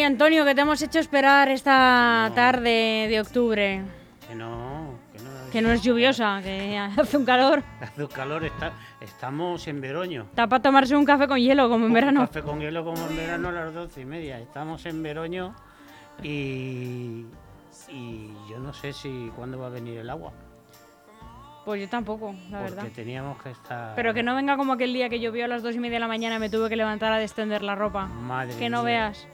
Ay, Antonio, que te hemos hecho esperar esta No. tarde de octubre. Que no, que no. Que no es lluviosa, que hace un calor. Hace un calor, está, estamos en Veroño. Está para tomarse un café con hielo, como en Un verano. café con hielo como en verano a las doce y media. Estamos en Veroño y, y yo no sé si cuándo va a venir el agua. Pues yo tampoco, la porque verdad. teníamos que estar. Pero que no venga como aquel día que llovió a las dos y media de la mañana y me tuve que levantar a descender la ropa. Madre Que no mía. veas.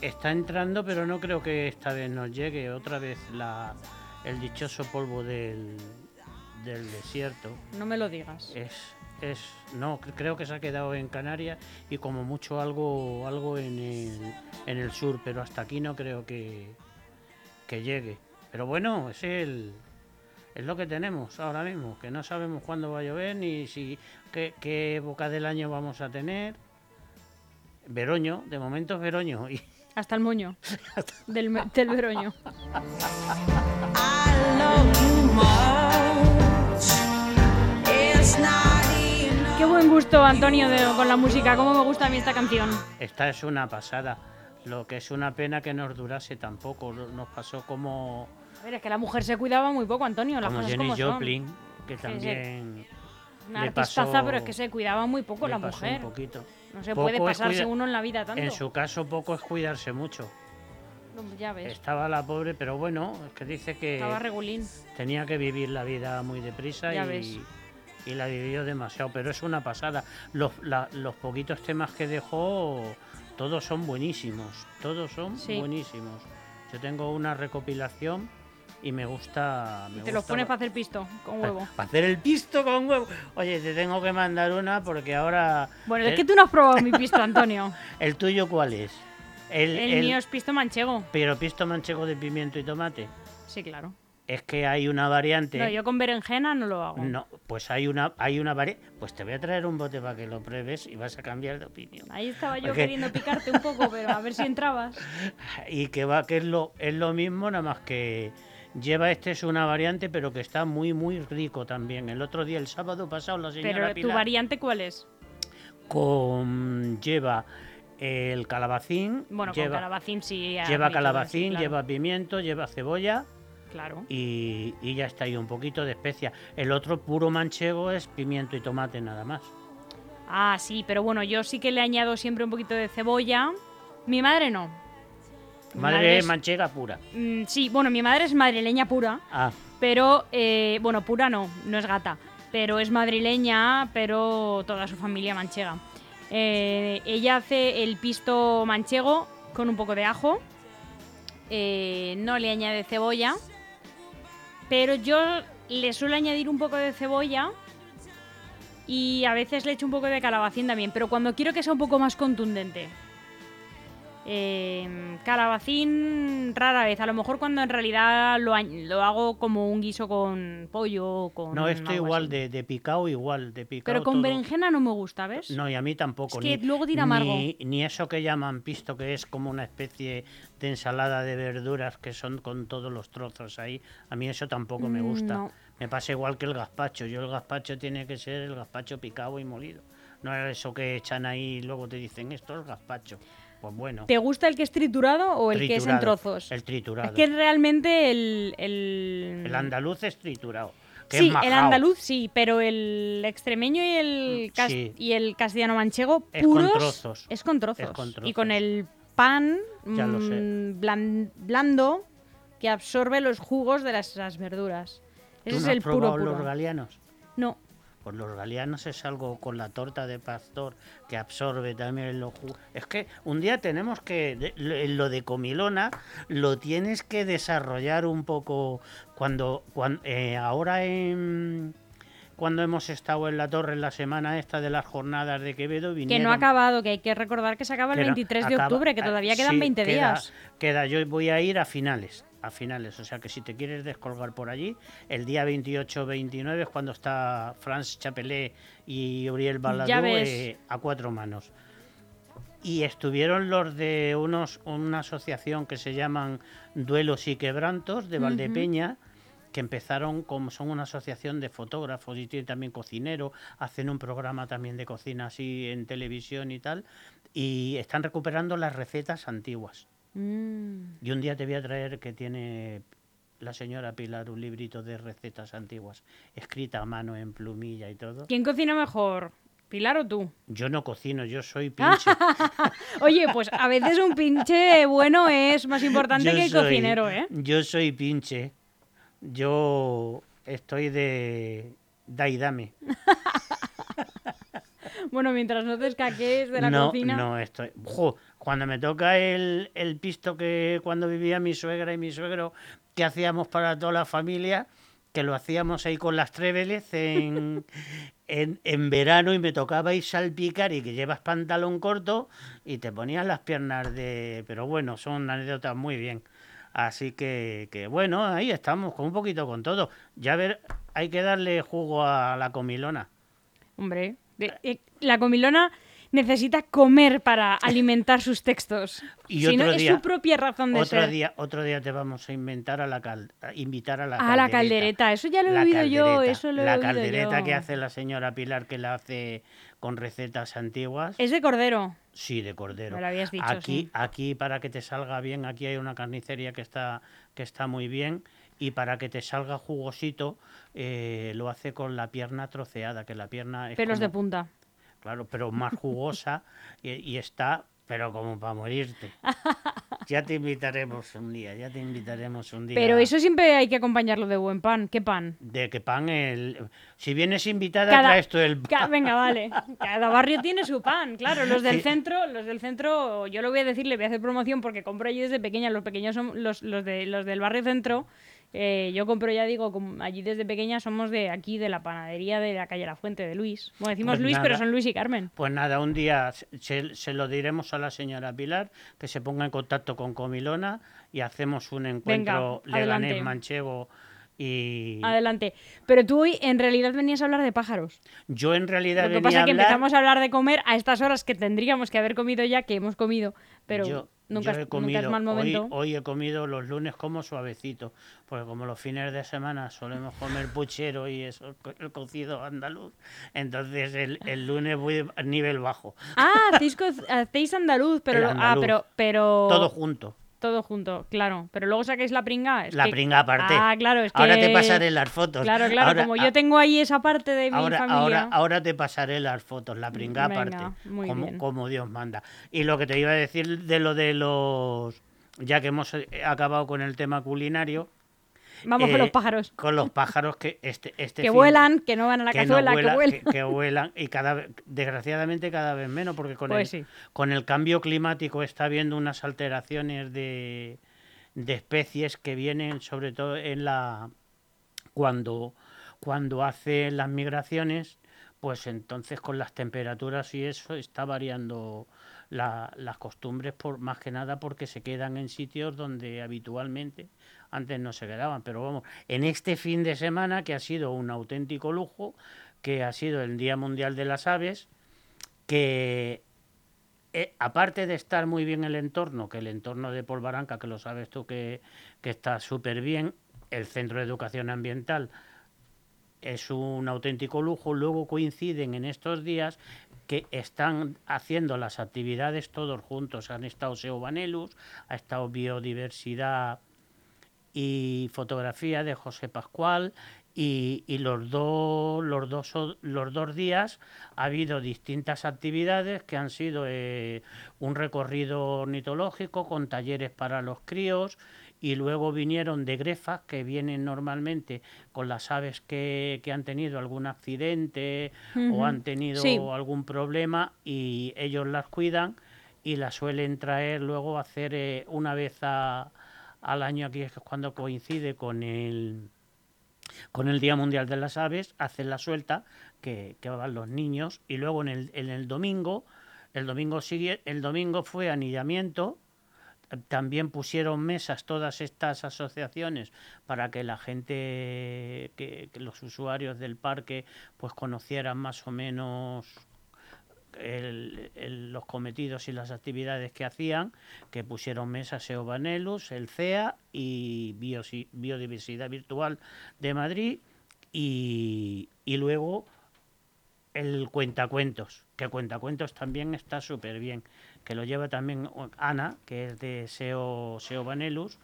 Está entrando, pero no creo que esta vez nos llegue otra vez la, el dichoso polvo del, del desierto. No me lo digas. Es, es, no, cre- creo que se ha quedado en Canarias y como mucho algo, algo en el, en el sur, pero hasta aquí no creo que, que llegue. Pero bueno, es el, es lo que tenemos ahora mismo, que no sabemos cuándo va a llover ni si qué, qué época del año vamos a tener. Veroño, de momento es Veroño y Hasta el moño. del, me- del veroño. Qué buen gusto, Antonio, de- con la música. Cómo me gusta a mí esta canción. esta es una pasada. Lo que es una pena que nos durase tampoco. Nos pasó como, A ver, es que la mujer se cuidaba muy poco, Antonio. Las como cosas Jenny como son. Joplin, que sí. también Una le artistaza, pasó- pero es que se cuidaba muy poco le la pasó mujer. un poquito. No se Poco puede pasarse cuida- uno en la vida tanto. En su caso poco es cuidarse mucho. No, Ya ves. Estaba la pobre, pero bueno, es que dice que Estaba regulín. tenía que vivir la vida muy deprisa Ya y, ves. y la vivió demasiado, pero es una pasada. Los, la- los poquitos temas que dejó, todos son buenísimos, todos son Sí. buenísimos. Yo tengo una recopilación y me gusta... Me Te los pones para hacer pisto con huevo. Para hacer el pisto con huevo. Oye, te tengo que mandar una porque ahora... Bueno, el, es que tú no has probado mi pisto, Antonio. ¿El tuyo cuál es? El, El, el- mío es pisto manchego. Pero pisto manchego de pimiento y tomate. Sí, claro. Es que hay una variante... No, yo con berenjena no lo hago. No, pues hay una, hay una variante. Pues te voy a traer un bote para que lo pruebes y vas a cambiar de opinión. Ahí estaba yo Porque- queriendo picarte un poco, pero a ver si entrabas. Y que va, que es lo, es lo mismo, nada más que lleva este es una variante, pero que está muy, muy rico también. El otro día, el sábado pasado, la señora Pero tu variante, ¿cuál es? con lleva el calabacín, Bueno, con lleva, calabacín sí. lleva calabacín, claro, lleva pimiento, lleva cebolla Claro. y, y ya está ahí un poquito de especia. El otro puro manchego es pimiento y tomate nada más. Ah, sí, pero bueno, yo sí que le añado siempre un poquito de cebolla. Mi madre no. Madre es- manchega pura. Mm, sí, bueno, mi madre es madrileña pura, Ah, pero, eh, bueno, pura no, no es gata, pero es madrileña, pero toda su familia manchega. Eh, ella hace el pisto manchego con un poco de ajo, eh, no le añade cebolla, pero yo le suelo añadir un poco de cebolla y a veces le echo un poco de calabacín también, pero cuando quiero que sea un poco más contundente. Eh, calabacín rara vez, a lo mejor cuando en realidad lo, hago como un guiso con pollo o con no, esto igual así. de, de picado, igual de picado. Pero con todo. berenjena no me gusta, ¿ves? No, y a mí tampoco. Es que ni, luego tira amargo. Ni, ni eso que llaman pisto, que es como una especie de ensalada de verduras que son con todos los trozos ahí. A mí eso tampoco me Mm, gusta. no. Me pasa igual que el gazpacho. Yo el gazpacho tiene que ser el gazpacho picado y molido. No es eso que echan ahí y luego te dicen esto es gazpacho. Pues bueno. ¿Te gusta el que es triturado o el que es en trozos? El triturado. Es que realmente el... El, El andaluz es triturado. que Sí, es el andaluz sí, pero el extremeño y el, cas- Sí. y el castellano manchego Es con puros trozos. es con trozos. Es con Y trozos. con el pan Ya lo sé. mm, blan- blando que absorbe los jugos de las, las verduras. ¿Tú Ese no es has el puro puro. los galianos? No, Los galianos es algo con la torta de pastor que absorbe también los jugos. Es que un día tenemos que, de- lo- de comilona, lo tienes que desarrollar un poco cuando, cuando ahora en, cuando hemos estado en la torre en la semana esta de las jornadas de Quevedo que no ha acabado, que hay que recordar que se acaba el que no- 23 de octubre, que ah, todavía quedan sí, 20 queda- días. Queda, yo voy a ir a finales, a finales, o sea que si te quieres descolgar por allí, el día 28-29 es cuando está Franz Chapelet y Uriel Baladú ves. eh, a cuatro manos. Y estuvieron los de unos una asociación que se llaman Duelos y Quebrantos de Valdepeña que empezaron como son una asociación de fotógrafos y tienen también cocinero, hacen un programa también de cocina así en televisión y tal, y están recuperando las recetas antiguas. Mm. Y un día te voy a traer que tiene la señora Pilar un librito de recetas antiguas, escrita a mano en plumilla y todo. ¿Quién cocina mejor? ¿Pilar o tú? Yo no cocino, yo soy pinche. Oye, pues a veces un pinche bueno es más importante Yo que el soy- cocinero, ¿eh? Yo soy pinche. Yo estoy de da y dame. Bueno, mientras no te escaques de la no, cocina. no estoy. Jo, cuando me toca el, el pisto que cuando vivía mi suegra y mi suegro, que hacíamos para toda la familia, que lo hacíamos ahí con las tréveles en, en, en verano y me tocaba ir salpicar y que llevas pantalón corto y te ponías las piernas de... Pero bueno, son anécdotas muy bien. Así que, que bueno, ahí estamos, con un poquito con todo. Ya ver, hay que darle jugo a la comilona. Hombre, de- eh, la comilona necesita comer para alimentar sus textos. Y si no, otro es día- su propia razón de Otro ser. día, otro día te vamos a inventar a la cal- a invitar a la Ah, la caldereta. Eso ya lo he oído yo, caldereta. eso lo La caldereta yo. que hace la señora Pilar, que la hace con recetas antiguas. Es de cordero. Sí, de cordero. Me lo habías dicho, aquí, sí. aquí para que te salga bien, aquí hay una carnicería que está, que está muy bien y para que te salga jugosito eh, lo hace con la pierna troceada, que la pierna es Pelos de punta. Claro, pero más jugosa y, y está, pero como para morirte. Ya te invitaremos un día, ya te invitaremos un día. Pero eso siempre hay que acompañarlo de buen pan. ¿Qué pan? De que pan el... Si vienes invitada, Cada- traes tú el Ca- pan. Venga, vale. Cada barrio tiene su pan, claro. Los del centro, los del centro, yo lo voy a decir, le voy a hacer promoción porque compro allí desde pequeña. Los pequeños son los, los, de, los del barrio centro. Eh, yo compro, ya digo, allí desde pequeña somos de aquí, de la panadería de la calle La Fuente, de Luis. Bueno, decimos Pues Luis, pero son Luis y Carmen. Pues nada, un día se, se lo diremos a la señora Pilar, que se ponga en contacto con Comilona y hacemos un encuentro Venga, adelante. leganés manchego y Adelante. Pero tú hoy en realidad venías a hablar de pájaros. yo en realidad Lo que venía pasa es que hablar- empezamos a hablar de comer a estas horas que tendríamos que haber comido ya, que hemos comido, pero yo, nunca, yo he nunca comido, es mal momento. Hoy, hoy he comido los lunes como suavecito, porque como los fines de semana solemos comer puchero y eso, el cocido andaluz, entonces el, el lunes voy a nivel bajo, Ah, hacéis, hacéis andaluz, pero ah, andaluz. pero pero todo junto. Todo junto, claro. Pero luego sacáis la pringa. es La que- pringa aparte. Ah, claro, es que Ahora te pasaré las fotos. Claro, claro, Ahora- como a- yo tengo ahí esa parte de mi Ahora, familia. ahora, ahora te pasaré las fotos, la pringa Venga, aparte, muy como, bien. como Dios manda. Y lo que te iba a decir de lo de los, ya que hemos eh, acabado con el tema culinario, Vamos con eh, los pájaros. con los pájaros que este, este Que fin- vuelan, que no van a la que no cazuela, vuela- que vuelan. que- que vuelan y cada desgraciadamente cada vez menos, porque con, Pues el, sí. con el cambio climático está habiendo unas alteraciones de, de especies que vienen sobre todo en la cuando cuando hace las migraciones pues entonces con las temperaturas y eso está variando la- las costumbres por más que nada porque se quedan en sitios donde habitualmente antes no se quedaban. Pero vamos en este fin de semana que ha sido un auténtico lujo que ha sido el Día Mundial de las Aves que eh, aparte de estar muy bien el entorno, que el entorno de Polvaranca, que lo sabes tú que, que está súper bien, el Centro de Educación Ambiental es un auténtico lujo, luego coinciden en estos días que están haciendo las actividades todos juntos. Han estado Seobanelus, ha estado Biodiversidad y Fotografía de José Pascual y, y los, dos, los, dos, los dos días ha habido distintas actividades que han sido eh, un recorrido ornitológico con talleres para los críos y luego vinieron de grefas que vienen normalmente con las aves que, que han tenido algún accidente o han tenido Sí. algún problema y ellos las cuidan y las suelen traer luego a hacer eh, una vez a- al año aquí es cuando coincide con el con el Día Mundial de las Aves, hacen la suelta, que, que van los niños, y luego en el, en el domingo, el domingo sigue, el domingo fue anillamiento, también pusieron mesas todas estas asociaciones para que la gente, que, los usuarios del parque, pues conocieran más o menos los cometidos y las actividades que hacían, que pusieron mesa SEO Vanelus, el CEA y Biodiversidad Virtual de Madrid y, y luego el cuentacuentos, que cuentacuentos también está súper bien, que lo lleva también Ana, que es de SEO, SEO Vanelus,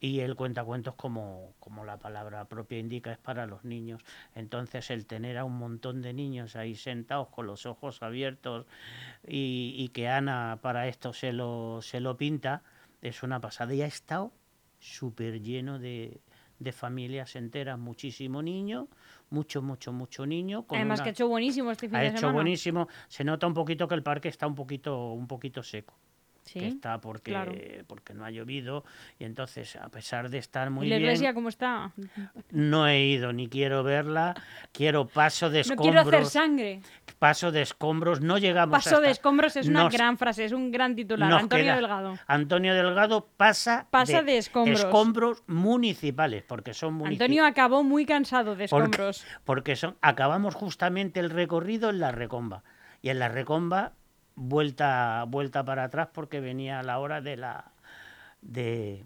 y el cuentacuentos, como, como la palabra propia indica, es para los niños. Entonces el tener a un montón de niños ahí sentados con los ojos abiertos y, y que Ana para esto se lo, se lo pinta, es una pasada. Y ha estado súper lleno de, de familias enteras, muchísimo niño, mucho, mucho, mucho niño. con Además una- que ha hecho buenísimo este fin ha de hecho semana. buenísimo. Se nota un poquito que el parque está un poquito, un poquito seco. Sí. Que está porque, claro. porque no ha llovido. Y entonces, a pesar de estar muy ¿Y la bien, iglesia cómo está? no he ido ni quiero verla. Quiero paso de No escombros. quiero hacer sangre. paso de escombros. No llegamos Paso de escombros es una nos- gran frase, es un gran titular. Antonio queda- Delgado. Antonio Delgado pasa, Pasa de escombros. escombros municipales, porque son municipales. Antonio acabó muy cansado de Porque- escombros. porque son acabamos justamente el recorrido en la recomba y en la recomba vuelta vuelta para atrás porque venía la hora de la de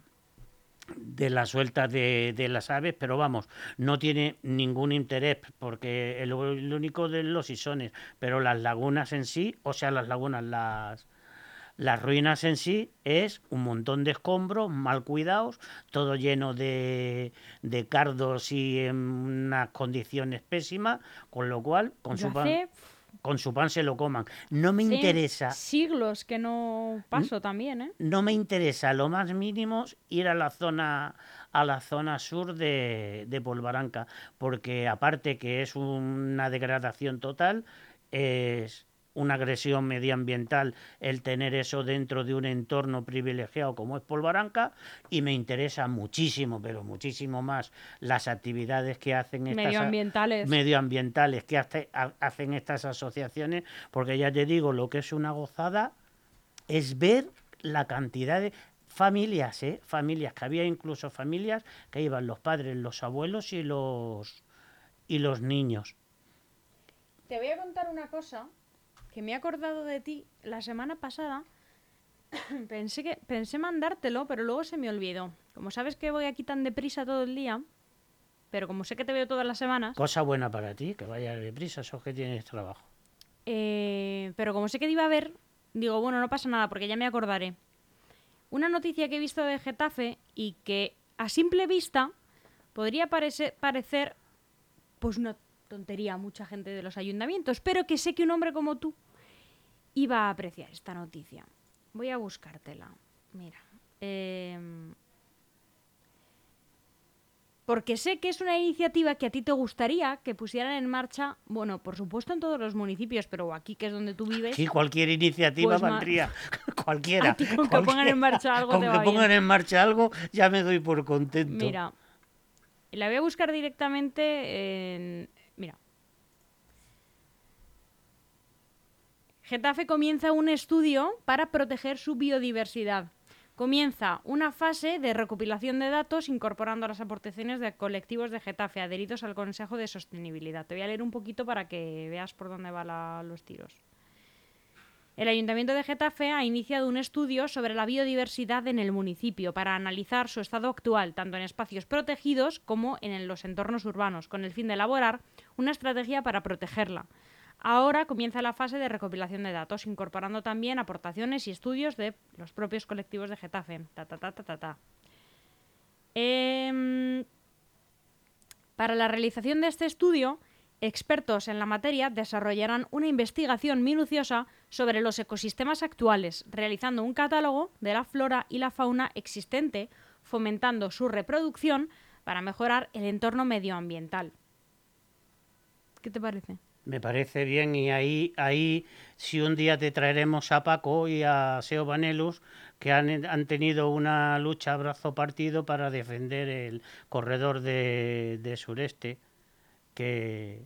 de la suelta de, de las aves, pero vamos, no tiene ningún interés porque el, el único de los isones, pero las lagunas en sí, o sea, las lagunas, las, las ruinas en sí es un montón de escombros mal cuidados, todo lleno de, de cardos y en unas condiciones pésimas, con lo cual con Yo su, con su pan se lo coman. No me sí, interesa, siglos que no paso también, ¿eh? no me interesa lo más mínimo ir a la zona a la zona sur de, de Polvaranca, porque aparte que es una degradación total, es una agresión medioambiental el tener eso dentro de un entorno privilegiado como es Polvaranca y me interesa muchísimo, pero muchísimo más las actividades que hacen estas Medioambientales. medioambientales que hace- ha- hacen estas asociaciones, porque ya te digo, lo que es una gozada es ver la cantidad de familias, ¿eh? familias, que había incluso familias que iban los padres, los abuelos y los y los niños. Te voy a contar una cosa que me he acordado de ti la semana pasada. pensé que pensé mandártelo, pero luego se me olvidó. Como sabes que voy aquí tan deprisa todo el día, pero como sé que te veo todas las semanas, Cosa buena para ti, que vaya deprisa, eso que tienes trabajo. eh, pero como sé que te iba a ver, digo, bueno, no pasa nada porque ya me acordaré. Una noticia que he visto de Getafe y que a simple vista podría parece- parecer pues una tontería a mucha gente de los ayuntamientos, pero que sé que un hombre como tú iba a apreciar esta noticia. Voy a buscártela. Mira. em, porque sé que es una iniciativa que a ti te gustaría que pusieran en marcha, bueno, por supuesto en todos los municipios, pero aquí que es donde tú vives, Sí, cualquier iniciativa Pues valdría, cualquiera. A ti con que pongan en marcha algo Con te que va bien. pongan en marcha algo ya me doy por contento. Mira, la voy a buscar directamente en... Mira. Getafe comienza un estudio para proteger su biodiversidad. Comienza una fase de recopilación de datos incorporando las aportaciones de colectivos de Getafe adheridos al Consejo de Sostenibilidad. Te voy a leer un poquito para que veas por dónde van los tiros. El Ayuntamiento de Getafe ha iniciado un estudio sobre la biodiversidad en el municipio para analizar su estado actual, tanto en espacios protegidos como en los entornos urbanos, con el fin de elaborar una estrategia para protegerla. Ahora comienza la fase de recopilación de datos, incorporando también aportaciones y estudios de los propios colectivos de Getafe. Ta, ta, ta, ta, ta, ta. Em, para la realización de este estudio, expertos en la materia desarrollarán una investigación minuciosa sobre los ecosistemas actuales, realizando un catálogo de la flora y la fauna existente, fomentando su reproducción para mejorar el entorno medioambiental. ¿Qué te parece? Me parece bien y ahí, ahí si un día te traeremos a Paco y a Seo Vanelus, que han, han tenido una lucha a brazo partido para defender el corredor de, de sureste, que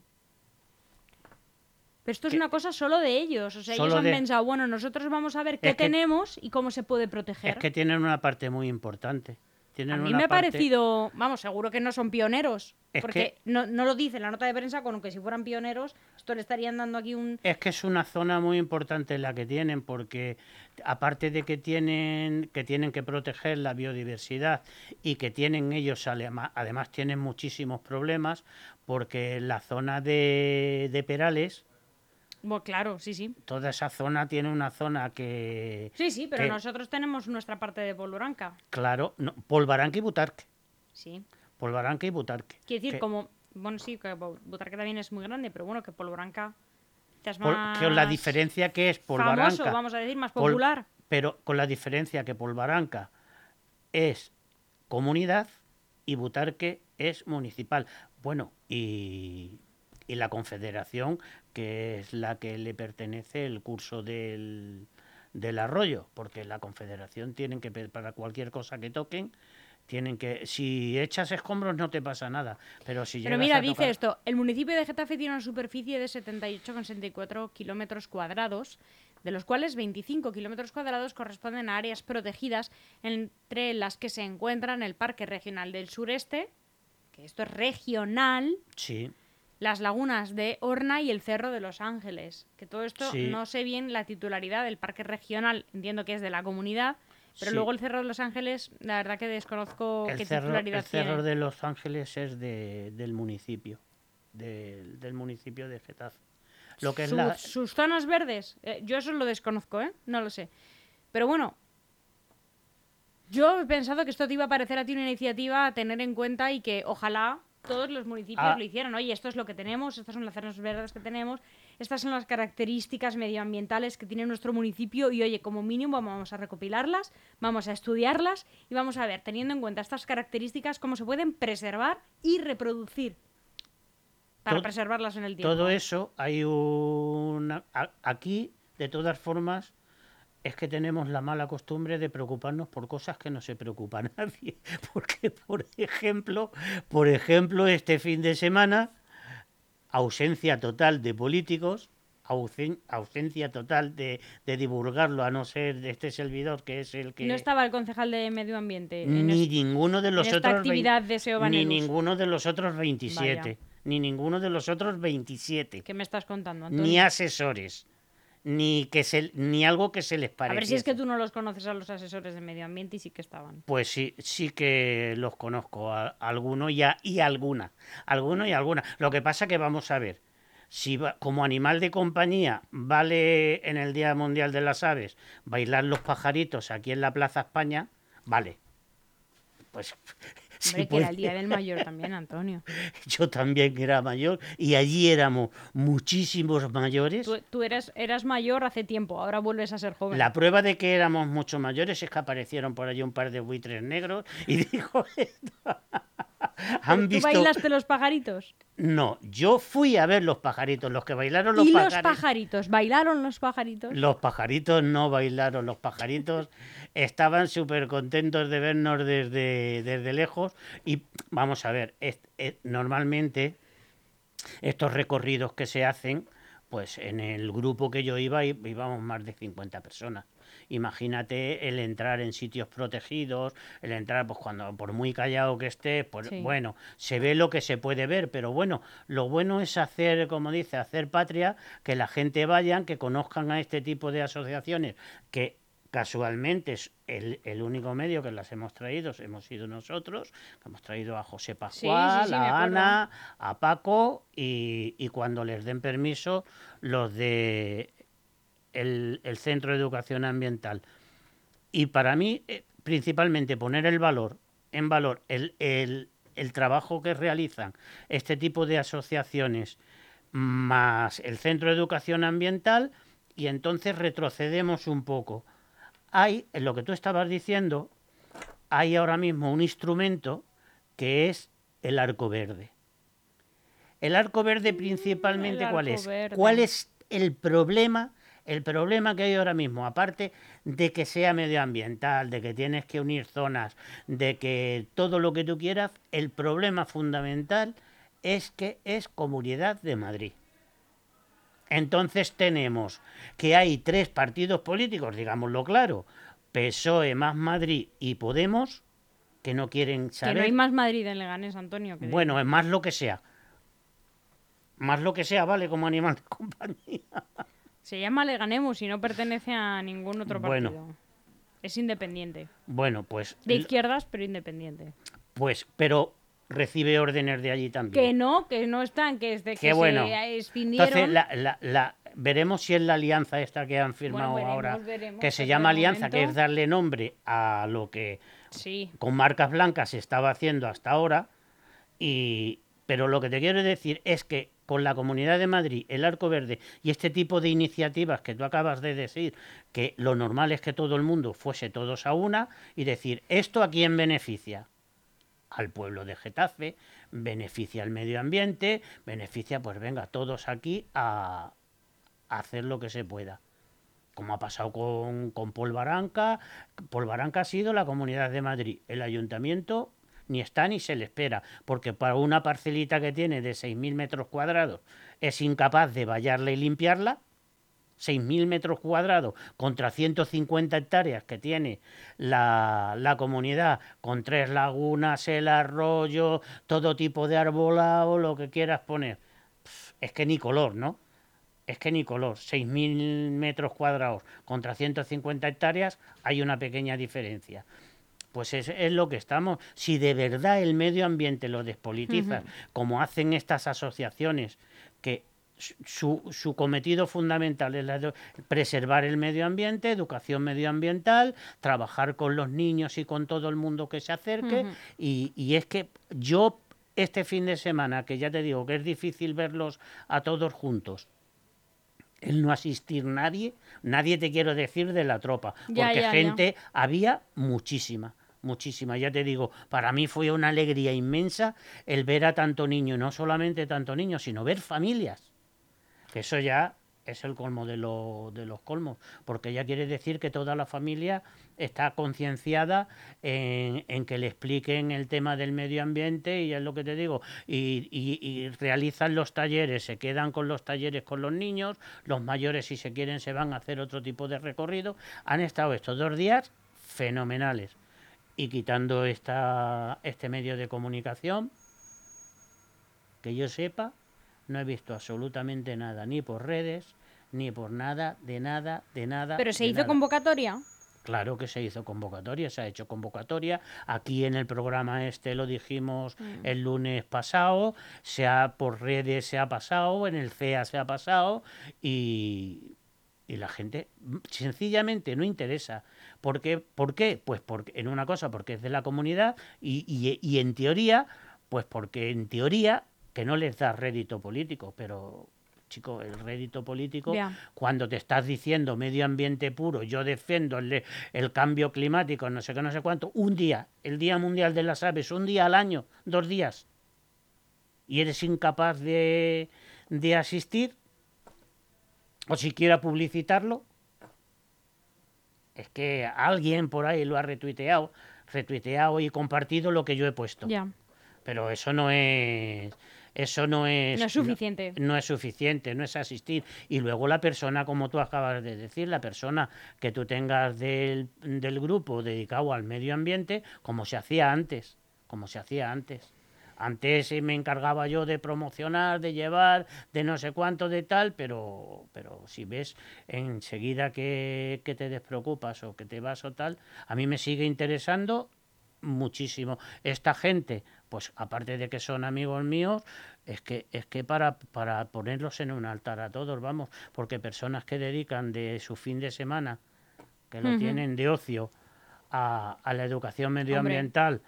Pero esto es una cosa solo de ellos. O sea, ellos han de- pensado, bueno, nosotros vamos a ver qué Es que- tenemos y cómo se puede proteger. es que tienen una parte muy importante. Tienen A mí una me ha parecido, vamos, seguro que no son pioneros, Es porque que- no, no lo dice la nota de prensa con que si fueran pioneros Esto le estarían dando aquí un... Es que es una zona muy importante la que tienen, porque aparte de que tienen que tienen que proteger la biodiversidad y que tienen ellos además tienen muchísimos problemas, porque la zona de, de Perales, Bueno, claro, sí, sí. toda esa zona tiene una zona que, Sí, sí, pero que- nosotros tenemos nuestra parte de Polvoranca. claro, no, Polvaranca y Butarque, Sí. Polvaranca y Butarque. Quiere decir, que- como... Bueno, sí, que Butarque también es muy grande, pero bueno, que Polvoranca... quizás Pol- más que la diferencia que es Polvaranca, famoso, vamos a decir, más Pol- popular. pero con la diferencia que Polvaranca es comunidad y Butarque es municipal. Bueno, y, y la confederación, que es la que le pertenece el curso del, del arroyo, porque la confederación tienen que, para cualquier cosa que toquen, tienen que, si echas escombros no te pasa nada, pero si Pero mira, a dice tocar- esto, el municipio de Getafe tiene una superficie de 78,64 kilómetros cuadrados, de los cuales 25 kilómetros cuadrados corresponden a áreas protegidas, entre las que se encuentran el Parque Regional del Sureste, que esto es regional, Sí, las lagunas de Horna y el Cerro de los Ángeles. Que todo esto Sí. no sé bien la titularidad del parque regional, entiendo que es de la comunidad, pero Sí. luego el Cerro de los Ángeles, la verdad que desconozco el qué cerro, titularidad el cerro tiene. de Los Ángeles es de, del municipio, del, del municipio de Getafe. Lo que es Su- la, Sus zonas verdes, eh, yo eso lo desconozco, ¿eh? No lo sé. Pero bueno, yo he pensado que esto te iba a parecer a ti una iniciativa a tener en cuenta y que ojalá todos los municipios Ah. lo hicieran. Oye, esto es lo que tenemos, estas son las zonas verdes que tenemos, estas son las características medioambientales que tiene nuestro municipio y oye, como mínimo vamos a recopilarlas, vamos a estudiarlas y vamos a ver, teniendo en cuenta estas características, cómo se pueden preservar y reproducir para Todo- preservarlas en el tiempo. todo eso hay una... a- Aquí, de todas formas, es que tenemos la mala costumbre de preocuparnos por cosas que no se preocupa nadie. Porque, por ejemplo, por ejemplo, este fin de semana, ausencia total de políticos, ausen- ausencia total de, de divulgarlo, a no ser de este servidor que es el que... No estaba el concejal de Medio Ambiente. en ni es- ninguno de los otros actividad de ni ninguno de los otros 27 Vaya. ni ninguno de los otros 27 ¿Qué me estás contando, Antonio? ni asesores ni que se ni algo que se les a parezca ver si es que tú no los conoces a los asesores de Medio Ambiente y sí que estaban. pues sí sí que los conozco a, alguno y, a- y alguna alguno y alguna. Lo que pasa que vamos a ver si va- como animal de compañía vale en el Día Mundial de las Aves bailar los pajaritos aquí en la Plaza España vale. Pues si Hombre, que era el Día del Mayor también, Antonio. Yo también era mayor y allí éramos muchísimos mayores. Tú, tú eras, eras mayor hace tiempo, ahora vuelves a ser joven. La prueba de que éramos mucho mayores es que aparecieron por allí un par de buitres negros y dijo, ¿han ¿Tú visto? bailaste los pajaritos? No, yo fui a ver los pajaritos, los que bailaron los ¿Y los pajaritos. pajaritos? ¿Bailaron los pajaritos? Los pajaritos no bailaron, los pajaritos estaban súper contentos de vernos desde, desde lejos y vamos a ver, es- es- normalmente estos recorridos que se hacen, pues en el grupo que yo iba íbamos más de 50 personas. Imagínate el entrar en sitios protegidos, el entrar, pues cuando por muy callado que esté, pues Sí. bueno, se ve lo que se puede ver, pero bueno, lo bueno es hacer, como dice, hacer patria, que la gente vayan, que conozcan a este tipo de asociaciones, que casualmente es el, el único medio que las hemos traído, hemos sido nosotros, que hemos traído a José Pascual, sí, a. Ana, a Paco y, y cuando les den permiso los de el, el Centro de Educación Ambiental. Y para mí, eh, principalmente poner el valor, en valor, el, el- el trabajo que realizan este tipo de asociaciones más el Centro de Educación Ambiental y entonces retrocedemos un poco. Hay, en lo que tú estabas diciendo, hay ahora mismo un instrumento que es el arco verde. El arco verde principalmente, el ¿cuál es? verde. ¿Cuál es el problema? El problema que hay ahora mismo, aparte de que sea medioambiental, de que tienes que unir zonas, de que todo lo que tú quieras, el problema fundamental es que es Comunidad de Madrid. Entonces tenemos que hay tres partidos políticos, digámoslo claro, PSOE más Madrid y Podemos, que no quieren Que saber. no hay más Madrid en Leganés, Antonio. que Bueno, es más lo que sea. Más lo que sea, vale, como animal de compañía. Se llama Leganemos y no pertenece a ningún otro Bueno. partido. Es independiente. Bueno, pues, De izquierdas, pero independiente. pues, pero recibe órdenes de allí también. Que no, que no están, que es de que Qué bueno. se escindieron. Entonces, la, la- la- veremos si es la alianza esta que han firmado veremos, ahora, veremos, que se llama alianza, que es darle nombre a lo que Sí. con marcas blancas se estaba haciendo hasta ahora. Y, pero lo que te quiero decir es que con la Comunidad de Madrid, el Arco Verde y este tipo de iniciativas que tú acabas de decir, que lo normal es que todo el mundo fuese todos a una y decir, ¿esto a quién beneficia? Al pueblo de Getafe, beneficia al medio ambiente, beneficia, pues venga, todos aquí a, hacer lo que se pueda como ha pasado con, con. Paul Baranca ha sido la Comunidad de Madrid. El ayuntamiento ni está ni se le espera, porque para una parcelita que tiene de 6.000 metros cuadrados es incapaz de vallarla y limpiarla. 6.000 metros cuadrados contra 150 hectáreas que tiene la, la comunidad, con tres lagunas, el arroyo, todo tipo de arbolado, lo que quieras poner. Es que ni color, ¿no? Es que ni color. 6.000 metros cuadrados contra 150 hectáreas hay una pequeña diferencia. Pues es, es lo que estamos. Si de verdad el medio ambiente lo despolitizas, como hacen estas asociaciones, que su, su cometido fundamental es la de preservar el medio ambiente, educación medioambiental, trabajar con los niños y con todo el mundo que se acerque. Y, y es que yo este fin de semana, que ya te digo que es difícil verlos a todos juntos, el no asistir nadie, nadie te quiero decir de la tropa, Ya, porque ya, ya. gente había muchísima, muchísima. Ya te digo, para mí fue una alegría inmensa el ver a tanto niño, y no solamente tanto niño, sino ver familias. Que eso ya es el colmo de, lo- de los colmos, porque ya quiere decir que toda la familia está concienciada en, en que le expliquen el tema del medio ambiente y es lo que te digo, y, y- y realizan los talleres, se quedan con los talleres con los niños, los mayores si se quieren se van a hacer otro tipo de recorrido. Han estado estos dos días fenomenales. Y quitando esta, este medio de comunicación, que yo sepa, no he visto absolutamente nada, ni por redes, ni por nada, de nada, de nada. Pero se hizo nada. convocatoria. Claro que se hizo convocatoria, se ha hecho convocatoria. Aquí en el programa este lo dijimos Mm. el lunes pasado, se ha, por redes se ha pasado, en el CEA se ha pasado y, y la gente sencillamente no interesa. ¿Por qué? ¿Por qué? Pues porque, en una cosa, porque es de la comunidad y, y- y en teoría, pues porque en teoría que no les da rédito político, pero chico, el rédito político cuando te estás diciendo medio ambiente puro, yo defiendo el, el cambio climático, no sé qué, no sé cuánto, un día, el Día Mundial de las Aves, un día al año, dos días, y eres incapaz de, de asistir, o siquiera publicitarlo, es que alguien por ahí lo ha retuiteado, retuiteado y compartido lo que yo he puesto. Ya. Pero eso no es... Eso no es... No es suficiente. no es suficiente, no es asistir. Y luego la persona, como tú acabas de decir, la persona que tú tengas del, del grupo dedicado al medio ambiente, como se hacía antes, como se hacía antes. Antes eh, me encargaba yo de promocionar, de llevar, de no sé cuánto, de tal, pero, pero si ves enseguida que, que te despreocupas o que te vas o tal, a mí me sigue interesando muchísimo. Esta gente, pues aparte de que son amigos míos, es que es que para, para ponerlos en un altar a todos, vamos, porque personas que dedican de su fin de semana, que lo tienen de ocio, a, a la educación medioambiental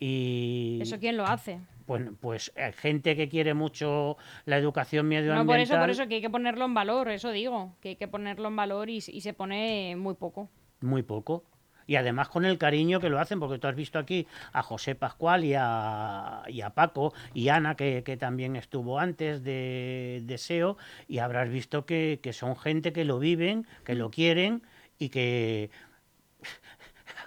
y ¿Eso quién lo hace? Pues, pues eh, gente que quiere mucho la educación No, medioambiental, por eso, por eso que hay que ponerlo en valor, eso digo, que hay que ponerlo en valor y, y se pone muy poco. muy poco. Y además con el cariño que lo hacen, porque tú has visto aquí a José Pascual y a, y a Paco y Ana, que, que también estuvo antes de, de SEO, y habrás visto que, que son gente que lo viven, que lo quieren y que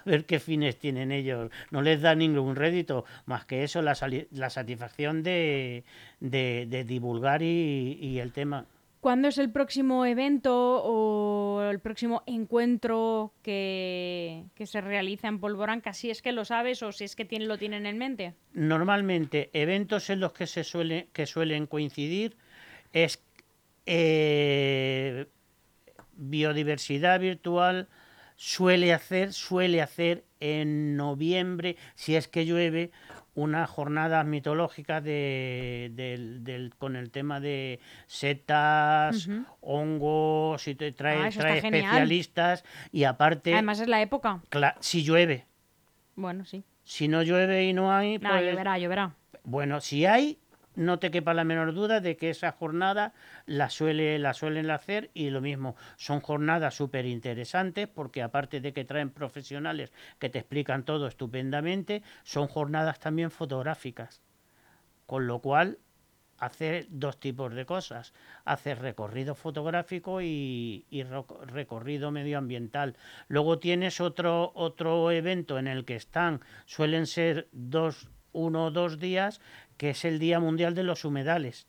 ver qué fines tienen ellos. No les da ningún rédito, más que eso, la, la satisfacción de, de- de divulgar y, y el tema. ¿Cuándo es el próximo evento o el próximo encuentro que, que se realiza en Polvoranca? Si es que lo sabes o si es que tiene, lo tienen en mente. Normalmente, eventos en los que se suele, que suelen coincidir es eh, biodiversidad virtual suele hacer, suele hacer en noviembre, si es que llueve, una jornada mitológica de, del- del- con el tema de setas, hongos, y te trae, Ah, trae genial. especialistas y aparte, Además es la época. si llueve, Bueno, sí. si no llueve y no hay, Nada, pues, lloverá, lloverá. bueno, si hay, no te quepa la menor duda de que esa jornada la, suele, la suelen hacer y lo mismo, son jornadas súper interesantes porque aparte de que traen profesionales que te explican todo estupendamente, son jornadas también fotográficas. Con lo cual, hacer dos tipos de cosas. Hacer recorrido fotográfico y, y recorrido medioambiental. Luego tienes otro, otro evento en el que están, suelen ser dos, uno o dos días, que es el Día Mundial de los Humedales.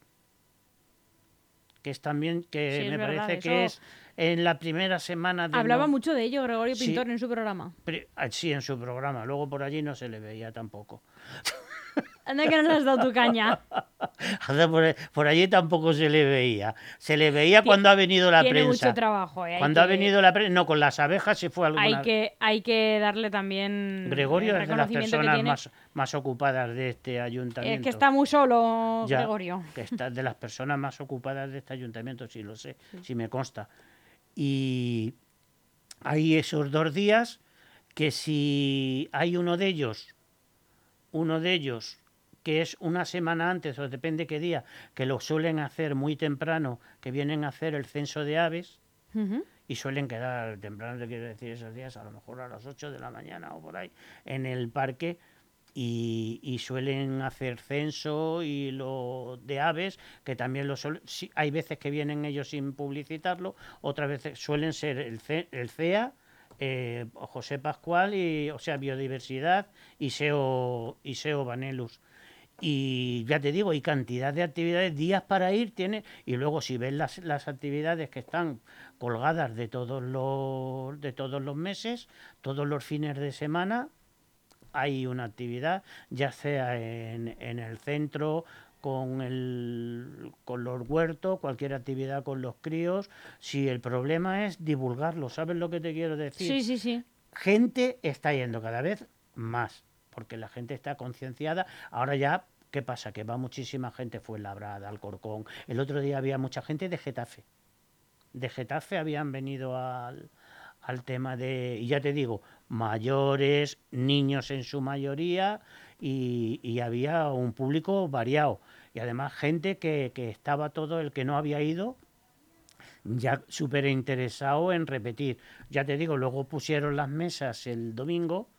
Que es también, que Sí, me verdad, parece que es en la primera semana de... Hablaba no- mucho de ello Gregorio Sí. Pintor en su programa. ah, Sí, en su programa. Luego por allí no se le veía tampoco. Anda que no le has dado tu caña. Por, por allí tampoco se le veía. Se le veía cuando ha venido la Tiene prensa. mucho trabajo. eh, Cuando ha venido la prensa, no, con las abejas se fue alguna Hay que, hay que darle también Gregorio el es de las personas más, más ocupadas de este ayuntamiento. Es que está muy solo, Ya, Gregorio. Que está de las personas más ocupadas de este ayuntamiento, sí lo sé, sí me consta. Y hay esos dos días que si hay uno de ellos, uno de ellos que es una semana antes, o depende qué día, que lo suelen hacer muy temprano, que vienen a hacer el censo de aves, y suelen quedar temprano, te quiero decir, esos días, a lo mejor a las 8 de la mañana o por ahí, en el parque y, y suelen hacer censo y lo de aves, que también lo suelen, sí, hay veces que vienen ellos sin publicitarlo, otras veces suelen ser el, C- el CEA, eh, José Pascual, y, o sea, Biodiversidad y SEO, y SEO Vanelus. Y ya te digo, hay cantidad de actividades, días para ir tiene, y luego si ves las, las actividades que están colgadas de todos los de todos los meses, todos los fines de semana, hay una actividad, ya sea en, en el centro, con, el, con los huertos, cualquier actividad con los críos. Si el problema es divulgarlo, ¿sabes lo que te quiero decir? Sí, sí, sí. gente está yendo cada vez más, porque la gente está concienciada. Ahora ya, ¿qué pasa? Que va muchísima gente, fue Labrada, Alcorcón. El otro día había mucha gente de Getafe. De Getafe habían venido al, al tema de, y ya te digo, mayores, niños en su mayoría, y, y había un público variado. Y además gente que, que estaba todo, el que no había ido, ya súper interesado en repetir. Ya te digo, luego pusieron las mesas el domingo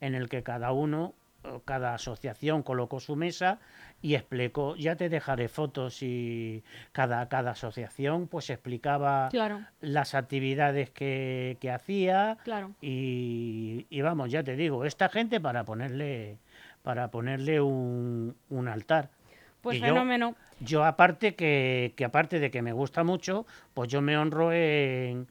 en el que cada uno, cada asociación colocó su mesa y explicó, ya te dejaré fotos y cada, cada asociación pues explicaba Claro, las actividades que, que hacía claro. y, y vamos, ya te digo, esta gente para ponerle para ponerle un, un altar. Pues Y yo- fenómeno. Yo aparte que, que aparte de que me gusta mucho, pues yo me honro en,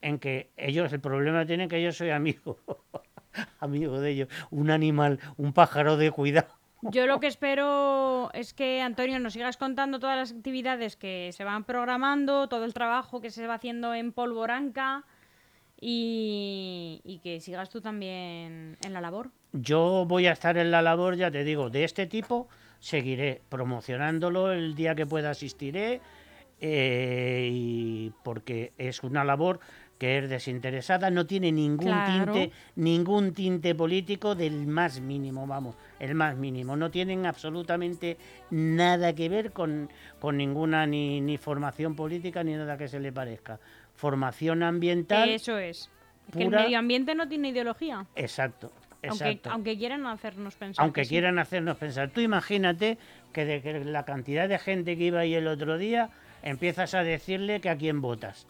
en que ellos, el problema tienen que yo soy amigo, amigo de ellos, un animal, un pájaro de cuidado. Yo lo que espero es que, Antonio, nos sigas contando todas las actividades que se van programando, todo el trabajo que se va haciendo en Polvoranca y, y que sigas tú también en la labor. Yo voy a estar en la labor, ya te digo, de este tipo, seguiré promocionándolo el día que pueda asistiré, eh, y porque es una labor que es desinteresada, no tiene ningún Claro. tinte, ningún tinte político del más mínimo, vamos, el más mínimo. No tienen absolutamente nada que ver con, con ninguna ni, ni formación política ni nada que se le parezca. Formación ambiental, Eso es. Que el medio ambiente no tiene ideología. exacto, Aunque, exacto. aunque quieran hacernos pensar. aunque sí. quieran hacernos pensar. Tú imagínate que de que la cantidad de gente que iba ahí el otro día, empiezas a decirle que a quién votas.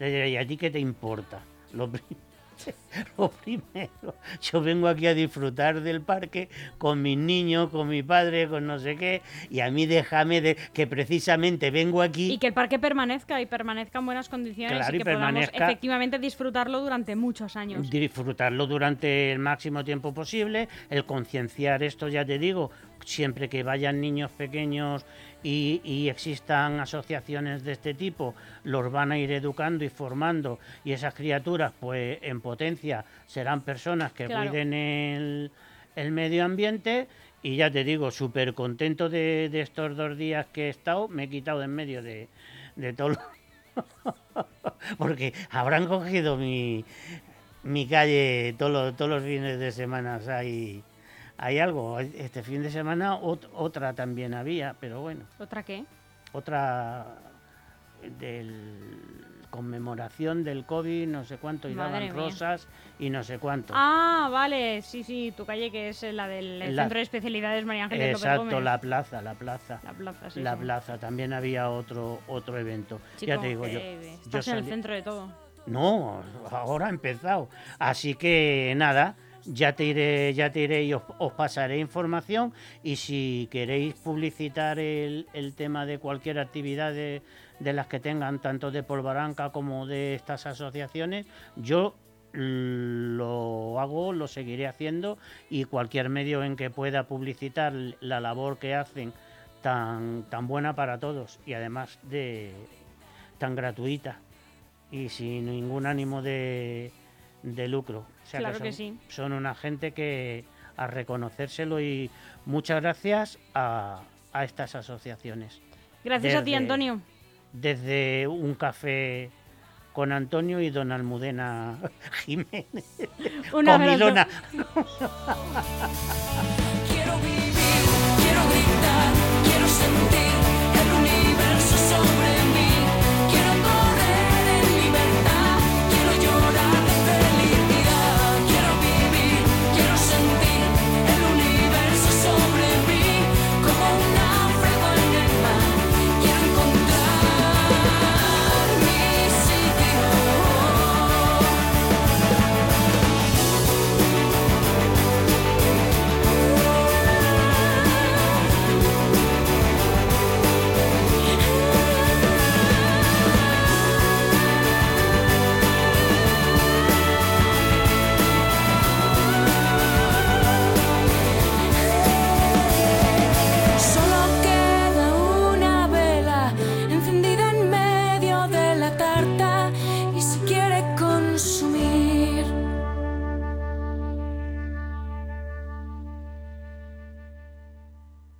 ¿Y a ti qué te importa? Lo, pri- lo primero, yo vengo aquí a disfrutar del parque con mis niños, con mi padre, con no sé qué, y a mí déjame de que precisamente vengo aquí. Y que el parque permanezca y permanezca en buenas condiciones Claro, y y que podamos efectivamente disfrutarlo durante muchos años. disfrutarlo durante el máximo tiempo posible, el concienciar esto, ya te digo, siempre que vayan niños pequeños y, y existan asociaciones de este tipo, los van a ir educando y formando y esas criaturas pues en potencia serán personas que Claro. cuiden el, el medio ambiente y ya te digo, súper contento de, de estos dos días que he estado, me he quitado de en medio de, de todo lo- porque habrán cogido mi, mi calle todos los, todos los fines de semana. Hay, hay algo. Este fin de semana ot- otra también había, pero bueno, ¿Otra qué? otra del conmemoración del COVID, no sé cuánto, y Madre daban mía. rosas y no sé cuánto. Ah, vale, sí, sí, tu calle que es la del el La- Centro de Especialidades María Ángeles López Exacto, Gómez. la plaza, la plaza. La plaza, sí. la sí. plaza, también había otro otro evento. Chico, ya te digo yo. eh, yo Estás en el centro de todo. No, ahora ha empezado. Así que nada, ya te iré, ya te iré y os, os pasaré información. Y si queréis publicitar el, el tema de cualquier actividad de, de las que tengan, tanto de Polvaranca como de estas asociaciones, yo lo hago, lo seguiré haciendo y cualquier medio en que pueda publicitar la labor que hacen tan, tan buena para todos y además de tan gratuita y sin ningún ánimo de, de lucro. O sea Claro son, que sí. son una gente que a reconocérselo y muchas gracias a, a estas asociaciones. Gracias a ti, Antonio. Desde un café con Antonio y don Almudena Jiménez. Un abrazo. Comilona.